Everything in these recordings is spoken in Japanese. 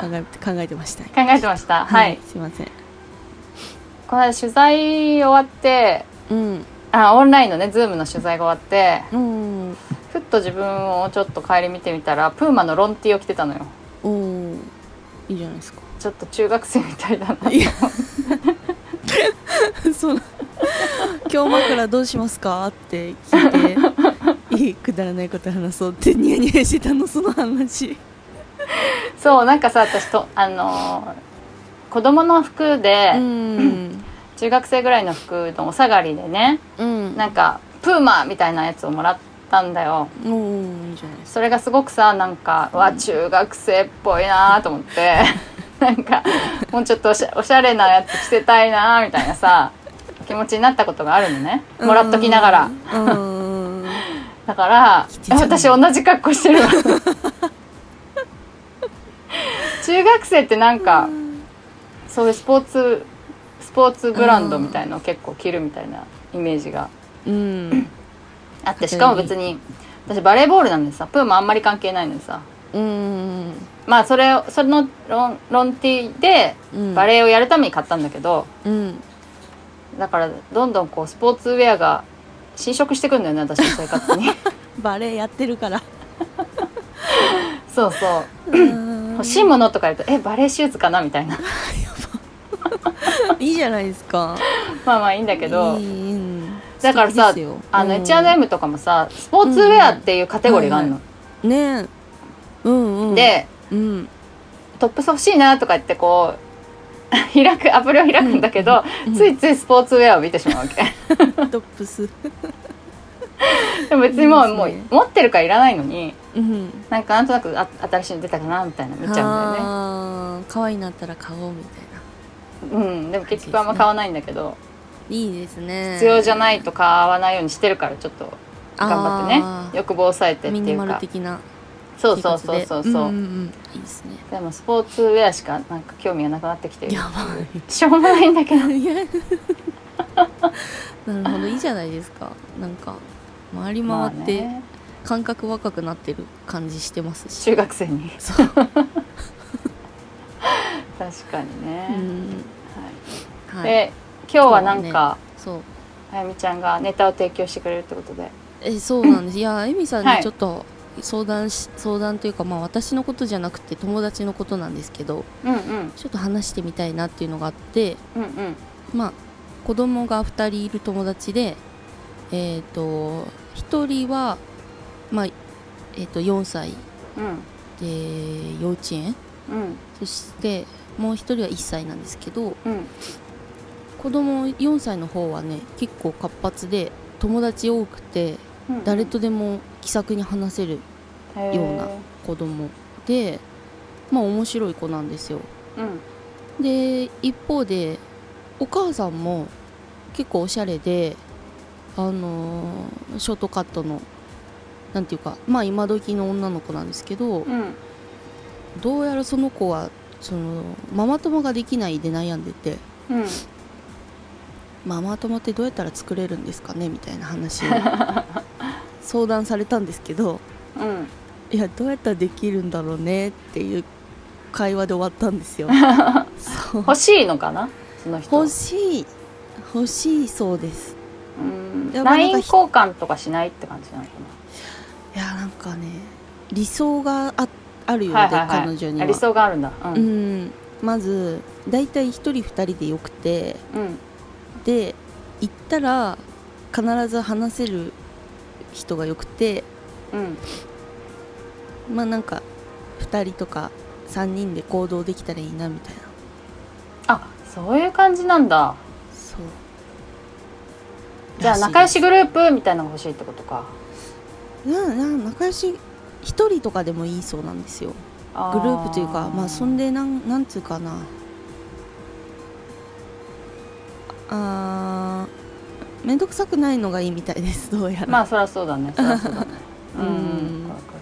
考え考えてました。考えてました。はい、すいません。この間取材終わってうん。あオンラインのねズームの取材が終わってうん。ふっと自分をちょっと帰り見てみたらプーマのロンティーを着てたのよ。おー。いいじゃないですか。ちょっと中学生みたいだな。いや。そう。今日枕どうしますか？って聞いて。いいくだらないこと話そうってニヤニヤしてたのその話そうなんかさ私とあのー子供の服で、うん。中学生ぐらいの服のお下がりでねうん。なんかプーマみたいなやつをもらったんだよ。それがすごくさなんかうわ中学生っぽいなと思って。なんかもうちょっとおしゃおしゃれなやつ着せたいなみたいなさ気持ちになったことがあるのね。かもらっときながら。うん。だから私同じ格好してるわ 中学生ってなんかそういうスポーツスポーツブランドみたいのを結構着るみたいなイメージがうん。あってしかも別に私バレーボールなんでさプーもあんまり関係ないのにさ。うん。まあそれをそのロンロンティーでうん。バレーをやるために買ったんだけどうん。だからどんどんこうスポーツウェアが侵食してくんだよね私の生活に。バレエやってるから。そうそう欲しいものとか言うとえバレーシューズかなみたいな。いいじゃないですか。まあまあいいんだけどいいうんだからさあのうん。H&M とかもさスポーツウェアっていうカテゴリーがあるの、ねえ。うんうん。でうん。トップス欲しいなとか言ってこう 開くアプリを開くんだけど、うん。ついついスポーツウェアを見てしまうわけ。トップス でも別にもうもう持ってるからいらないのにうん。なんかなんとなくあ新しいの出たかなみたいな見ちゃうんだよね。可愛いなったら買おうみたいな。うんでも結局あんま買わないんだけど、いいですね。必要じゃないと買わないようにしてるからちょっと。頑張ってね。欲望を抑えてってミニマルいうか的なそうそうそうそうそう、んんうん。いいですね。でもスポーツウェアしかなんか興味がなくなってきてる。やばしょうもないんだけど。なるほど。いいじゃないですか。なんか回りまあ回ってね。感覚若くなってる感じしてますし。中学生に。そう、確かにうね、ん。はい。はい、で今日はなんか、そうあやみちゃんがネタを提供してくれるってことで。えそうなんです。いやエミさんはい。にちょっと相談し、相談というかまあ私のことじゃなくて友達のことなんですけどうんうん。ちょっと話してみたいなっていうのがあってうんうん。まあ子供が2人いる友達でえっ、と1人はまあえっ、と4歳。うん。で幼稚園。うん。そしてもう1人は1歳なんですけどうん。子供4歳の方はね結構活発で友達多くてうん。誰とでも気さくに話せるような子供でまあ面白い子なんですよ。うん。で一方でお母さんも結構おしゃれであのーショートカットのなんていうかまあ今時の女の子なんですけどうん。どうやらその子はそのママ友ができないで悩んでてうん。ママ友ってどうやったら作れるんですかねみたいな話を 相談されたんですけどうん。いやどうやったらできるんだろうねっていう会話で終わったんですよ。欲しいのかな？その人。欲しい。欲しいそうです LINE 交換とかしないって感じなのかいやなんかね理想がああるようで、なはいはいはい。彼女には。あ理想があるんだ。うん。ううん。んまず大体1人2人でよくてで行ったら必ず話せる人がよくてうん。まあなんか2人とか3人で行動できたらいいなみたいな。あそういう感じなんだ。そうじゃあ仲良しグループみたいなのが欲しいってことか。なな仲良し1人とかでもいいそうなんですよ。あグループというかまあそんでなんなんつうかな。あー面倒くさくないのがいいみたいですどうやら。まあそりゃそうだね。そりゃそうだね。うん。うんわかる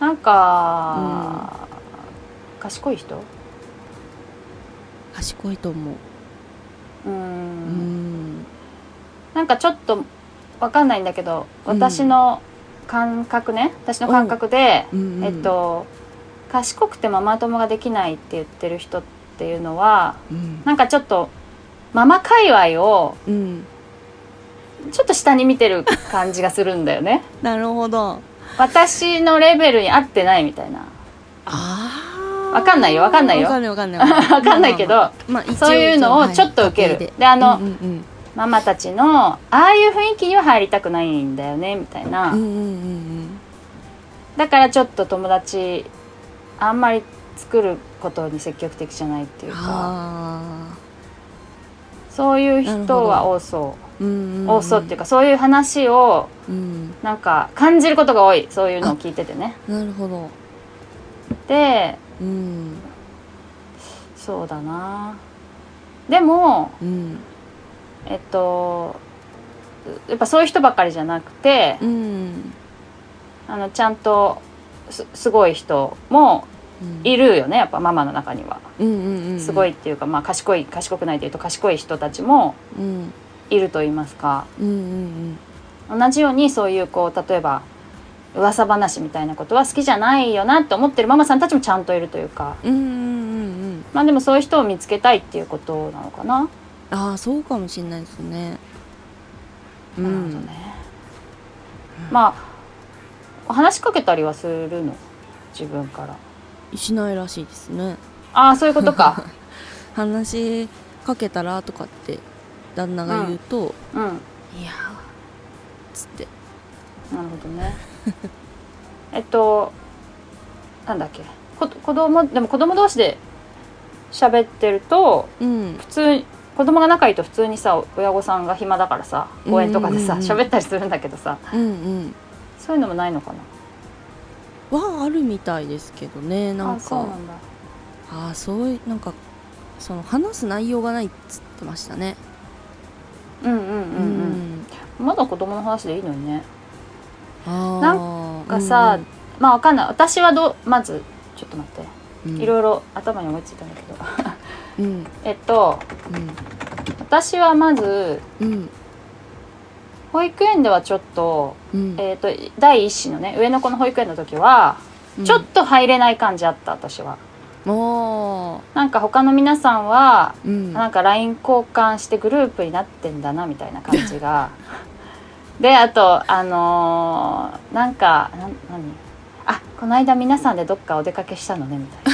なんか、賢い人？賢いと思う。ううんんなんかちょっとわかんないんだけど私の感覚ね、私の感覚で、うん。うんえっと賢くてママ友ができないって言ってる人っていうのはうん。なんかちょっとママ界隈をうん。ちょっと下に見てる感じがするんだよね。なるほど。私のレベルに合ってないみたいな。あわかんないよわかんないよ。わかんないわかんないわかんない。けど、まあまあそういうのをちょっと受ける。はい。であのうんうんママたちのああいう雰囲気には入りたくないんだよねみたいな、うんうんうんうん。だからちょっと友達あんまり作ることに積極的じゃないっていうか。あそういう人は多そーう。んうんうんう多そうっていうかそういう話をうんなんか感じることが多い。そういうのを聞いててね。なるほど。でうん。そうだな。でもうんえっとやっぱそういう人ばっかりじゃなくてうん。あのちゃんとすすごい人もうん。いるよねやっぱママの中には。すごいっていうか、まあ、賢い賢くないというと賢い人たちもうん。いると言いますか。同じようにそういうこう例えば噂話みたいなことは好きじゃないよなって思ってるママさんたちもちゃんといるというか。まあでもそういう人を見つけたいっていうことなのかな、ああそうかもしれないですね。うなるほどんね。まあ話しかけたりはするの？自分から。しないらしいですね。ああそういうことか。話しかけたらとかって旦那が言うとうん。なる「いやー」つって。ほどね。えっとなんだっけ？こ子供でも子供同士で喋ってるとうん。普通に子供が仲いいと普通にさ親御さんが暇だからさ公園とかでさうんうんうん喋ったりするんだけどさうんうん。そういうのもないのかな？はあるみたいですけどねなんか。ああそういうなんかその話す内容がないっつってましたね。うんうんうんううん。まだ子供の話でいいのにね。あなんかさまあわかんない。私はどうまずちょっと待って。うん。いろいろ頭に思いついたんだけどうん。えっと私はまずうんうん保育園ではちょっと,、うん。えっと第一子のね上の子の保育園の時はちょっと入れない感じあった私は。おー。なんか他の皆さんはうん。なんか LINE 交換してグループになってんだなみたいな感じが。であとあのーなんかなん何？あこの間皆さんでどっかお出かけしたのねみたいな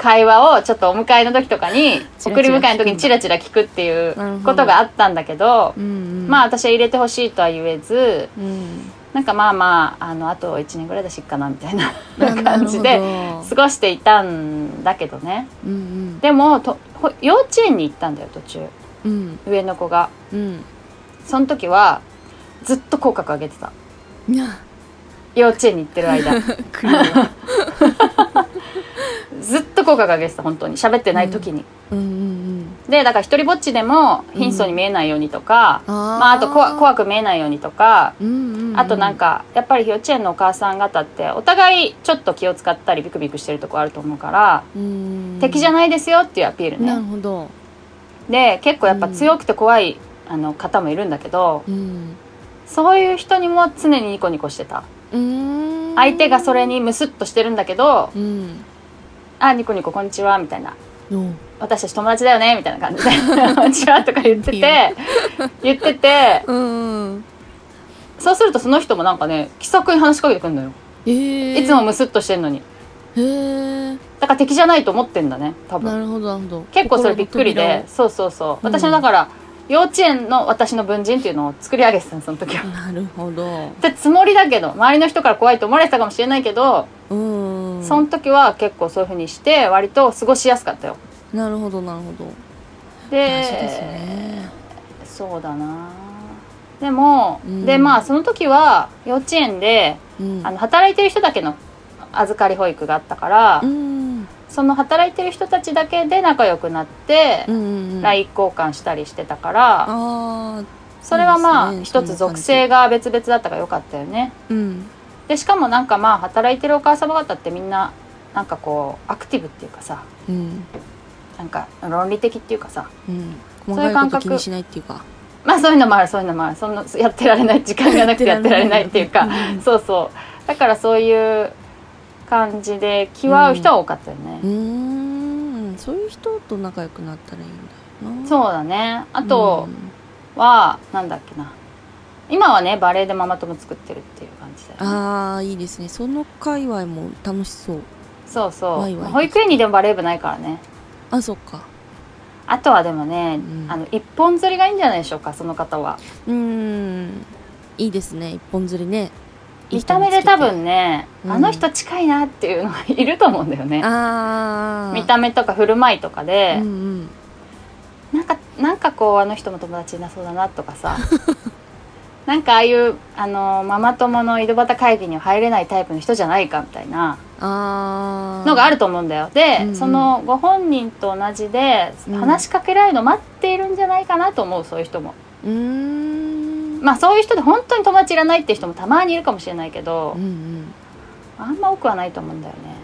会話をちょっとお迎えの時とかに送り迎えの時にチラチラ聞くっていうことがあったんだけどうんうん。まあ私は入れてほしいとは言えずうん。なんかまあまああのあと1年ぐらいでしっかなみたいな な感じで過ごしていたんだけどね。うんでもとほ幼稚園に行ったんだよ途中。うん。上の子が。うん。その時はずっと口角上げてた。幼稚園に行ってる間 ずっと口角上げてた本当に。喋ってない時に、うん。うんでだから一人ぼっちでも貧相に見えないようにとか、うん。まあ、あと怖怖く見えないようにとかうんうんうん。あとなんかやっぱり幼稚園のお母さん方ってお互いちょっと気を使ったりビクビクしてるとこあると思うから、うん。敵じゃないですよっていうアピールなるねほど。で結構やっぱ強くて怖い、あの方もいるんだけどうん。そういう人にも常にニコニコしてた。相手がそれにムスッとしてるんだけどうん「あニコニコこんにちは」みたいなお「私たち友達だよね」みたいな感じで「こんにちは」とか言ってて言っててうんうんそうするとその人もなんかね気さくに話しかけてくるのよ。えー、いつもムスッとしてんのに。へえだから敵じゃないと思ってんだね多分。なるほどなるほど。結構それびっくりでそうそうそう。うん。私のだから幼稚園の私の文人っていうのを作り上げてたのその時は。なるほど。でつもりだけど周りの人から怖いと思われてたかもしれないけど、うんその時は結構そういうふうにして割と過ごしやすかったよ。なるほどなるほど。で大事ですね。そうだな。でも、うん。でまあその時は幼稚園でうん。あの働いてる人だけの預かり保育があったから、うん。その働いてる人たちだけで仲良くなって、うんうんうん、LINE 交換したりしてたから、あそれはまあね一つ属性が別々だったからよかったよね。ーうんでしかもなんかまあ働いてるお母様方ってみんななんかこうアクティブっていうかさうん。なんか論理的っていうかさうん。そういいう感覚。気にしないっていうか。まあそういうのもあるそういうのもある。そんなやってられない時間がなくてやってられない。っていうか。うん。そうそう。だからそういう感じで気は合う人は多かったよね、うーん。そういう人と仲良くなったらいいんだよな。そうだね。あとうん。は、なんだっけな今はねバレエでママ友作ってるっていう感じだよね。ああいいですね。その界隈も楽しそう。そうそう。保育園にでもバレー部ないからね。あそっか。あとはでもね、うん。あの一本釣りがいいんじゃないでしょうかその方は。うーん。いいですね。一本釣りね。見た目で多分ね、うんあの人近いなっていうのがいると思うんだよね。ああ見た目とか振る舞いとかで、うんうん。なんかなんかこうあの人も友達いなそうだなとかさ なんかああいうあのママ友の井戸端会議には入れないタイプの人じゃないかみたいなのがあると思うんだよ。で、うんうん。そのご本人と同じでうん。話しかけられるの待っているんじゃないかなと思うそういう人も。うーん。まあそういう人で本当に友達いらないって人もたまにいるかもしれないけどうんうん。あんま多くはないと思うんだよね。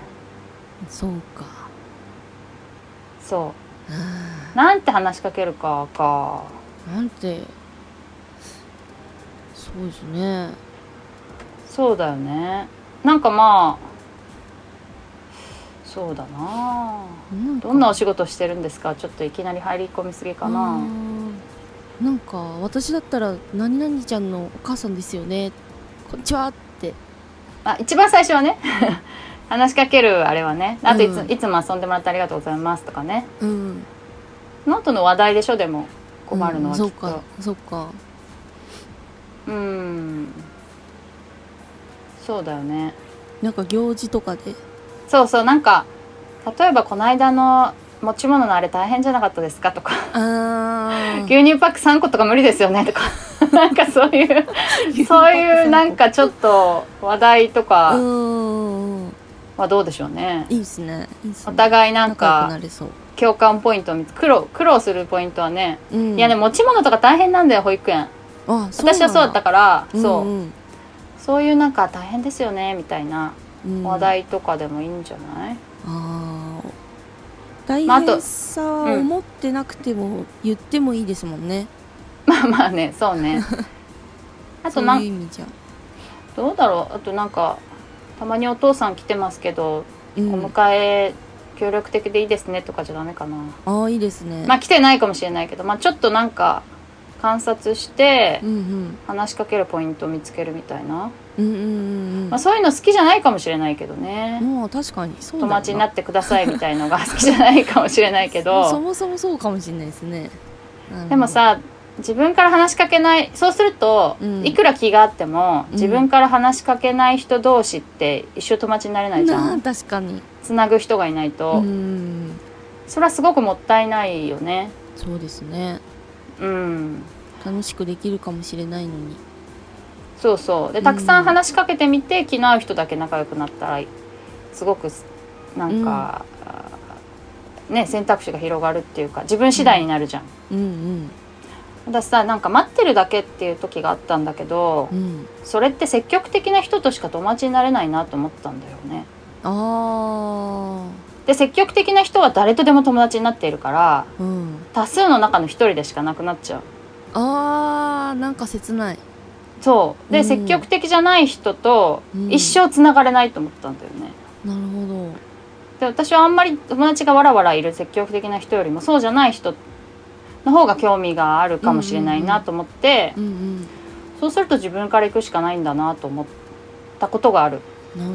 そうか。そあ。うなんて話しかけるかか。ーなんてそうですね。そうだよね。なんかまあそうだな。なんか。どんなお仕事してるんですか？ちょっといきなり入り込みすぎかあなーなんか私だったら「何々ちゃんのお母さんですよね。こんにちは」って。あ一番最初はね 話しかけるあれはね。あといつ,、うん。いつも遊んでもらってありがとうございますとかね。うん。ノートの話題でしょ？でも困るのはきっと。うんそうかそうかうん。そうだよね。なんか行事とかで？そうそうなんか例えばこの間の持ち物のあれ大変じゃなかったですか？とか。牛乳パック3個とか無理ですよね？とか。なんかそういうそういうなんかちょっと話題とうかはどうでしょうね。いいですね。いいですおね互いなんか共感ポイントを見つ苦労苦労するポイントはね、うん、いやね持ち物とか大変なんだよ保育園。あ私はそうだったからそう、んん。そういうなんか大変ですよねみたいなうん。話題とかでもいいんじゃない、あー。大まああと変さはうん。思ってなくても言ってもいいですもんね、まあまあねそうね。あそうとなうどうだろう？あとなんかたまにお父さん来てますけど、うん、お迎え協力的でいいですねとかじゃダメかな。ああいいですね。まあ来てないかもしれないけど、まあ、ちょっとなんか観察して話しかけるポイントを見つけるみたいな、うんうんうんうん。まあ、そういうの好きじゃないかもしれないけどね、もう確かに。そう友達になってくださいみたいのが好きじゃないかもしれないけ そどもそもそうかもしれないですね。でもさ自分から話しかけないそうすると、うん。いくら気があってもうん。自分から話しかけない人同士って一生友達になれないじゃん。確かに。つなぐ人がいないと、うん。それはすごくもったいないよね。そうですねうん。楽しくできるかもしれないのに。そうそう。でたくさん話しかけてみて、気の合う人だけ仲良くなったらすごくなんか、ね選択肢が広がるっていうか自分次第になるじゃん、うん私さなんか待ってるだけっていう時があったんだけど、うん。うんそれって積極的な人としか友達になれないなと思ったんだよね。あで積極的な人は誰とでも友達になっているからあうん。多数の中の一人でしかなくなっちゃう。あーなんか切ない。そう。で、うん。積極的じゃない人とうん。一生つながれないと思ったんだよね、なるほど。で私はあんまり友達がわらわらいる積極的な人よりもそうじゃない人の方が興味があるかもしれないなと思って、うんうん。そうすると自分から行くしかないんだなと思ったことがある。なる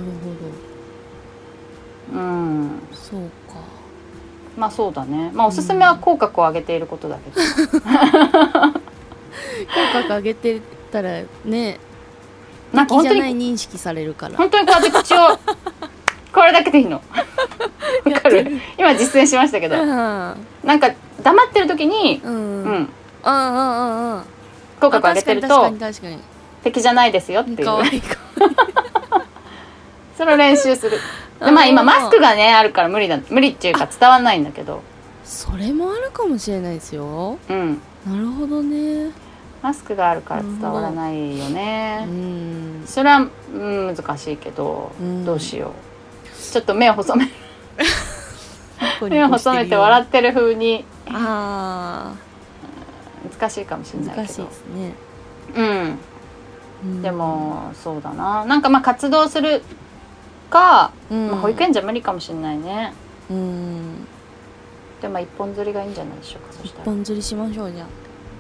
うん。そうか。まあそうだね。まあおすすめは口角を上げていることだけど、口角上げてたらねなんか本当にない認識されるから。本当にこうやって口をこれだけでいいの。わかる？今実践しましたけど。あなんか黙ってる時にーうん。ううん。んああああ口角上げてるとに確かに敵じゃないですよっていう。それを練習するでまあ今マスクがねあるから無理だ無理っていうか伝わんないんだけど。それもあるかもしれないですよ。うん。なるほどね。マスクがあるから伝わらないようねん。それは、うん、難しいけど、うん。どうしよう。ちょっと目を細め 目を細めてっ笑ってる風に。あ難しいかもしれーないけど。難しいですね、うん。うん。で、もそうだな。なんかまあ活動するか、うん。まあ、保育園じゃ無理かもしれないね。うん。でもまあ一本釣りがいいんじゃないでしょうかそしたら一。本釣りしましょうじゃあ。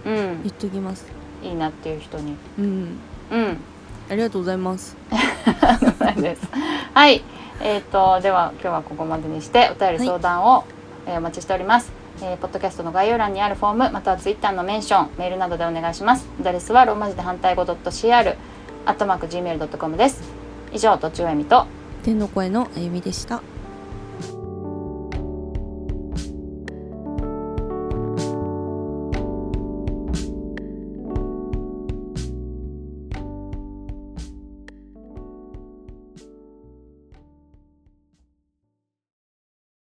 うん。言っときます。いいなっていう人に。うん。うん。ありがとうございます。はい。えー、とでは今日はここまでにしてお便り相談を、えーお待ちしております、えーポッドキャストの概要欄にあるフォームまたはツイッターのメンションメールなどでお願いします。アドレスはローマ字で反対語 .cr アットマーク gmail.com です。以上とちおえみと天の声のあゆみでした。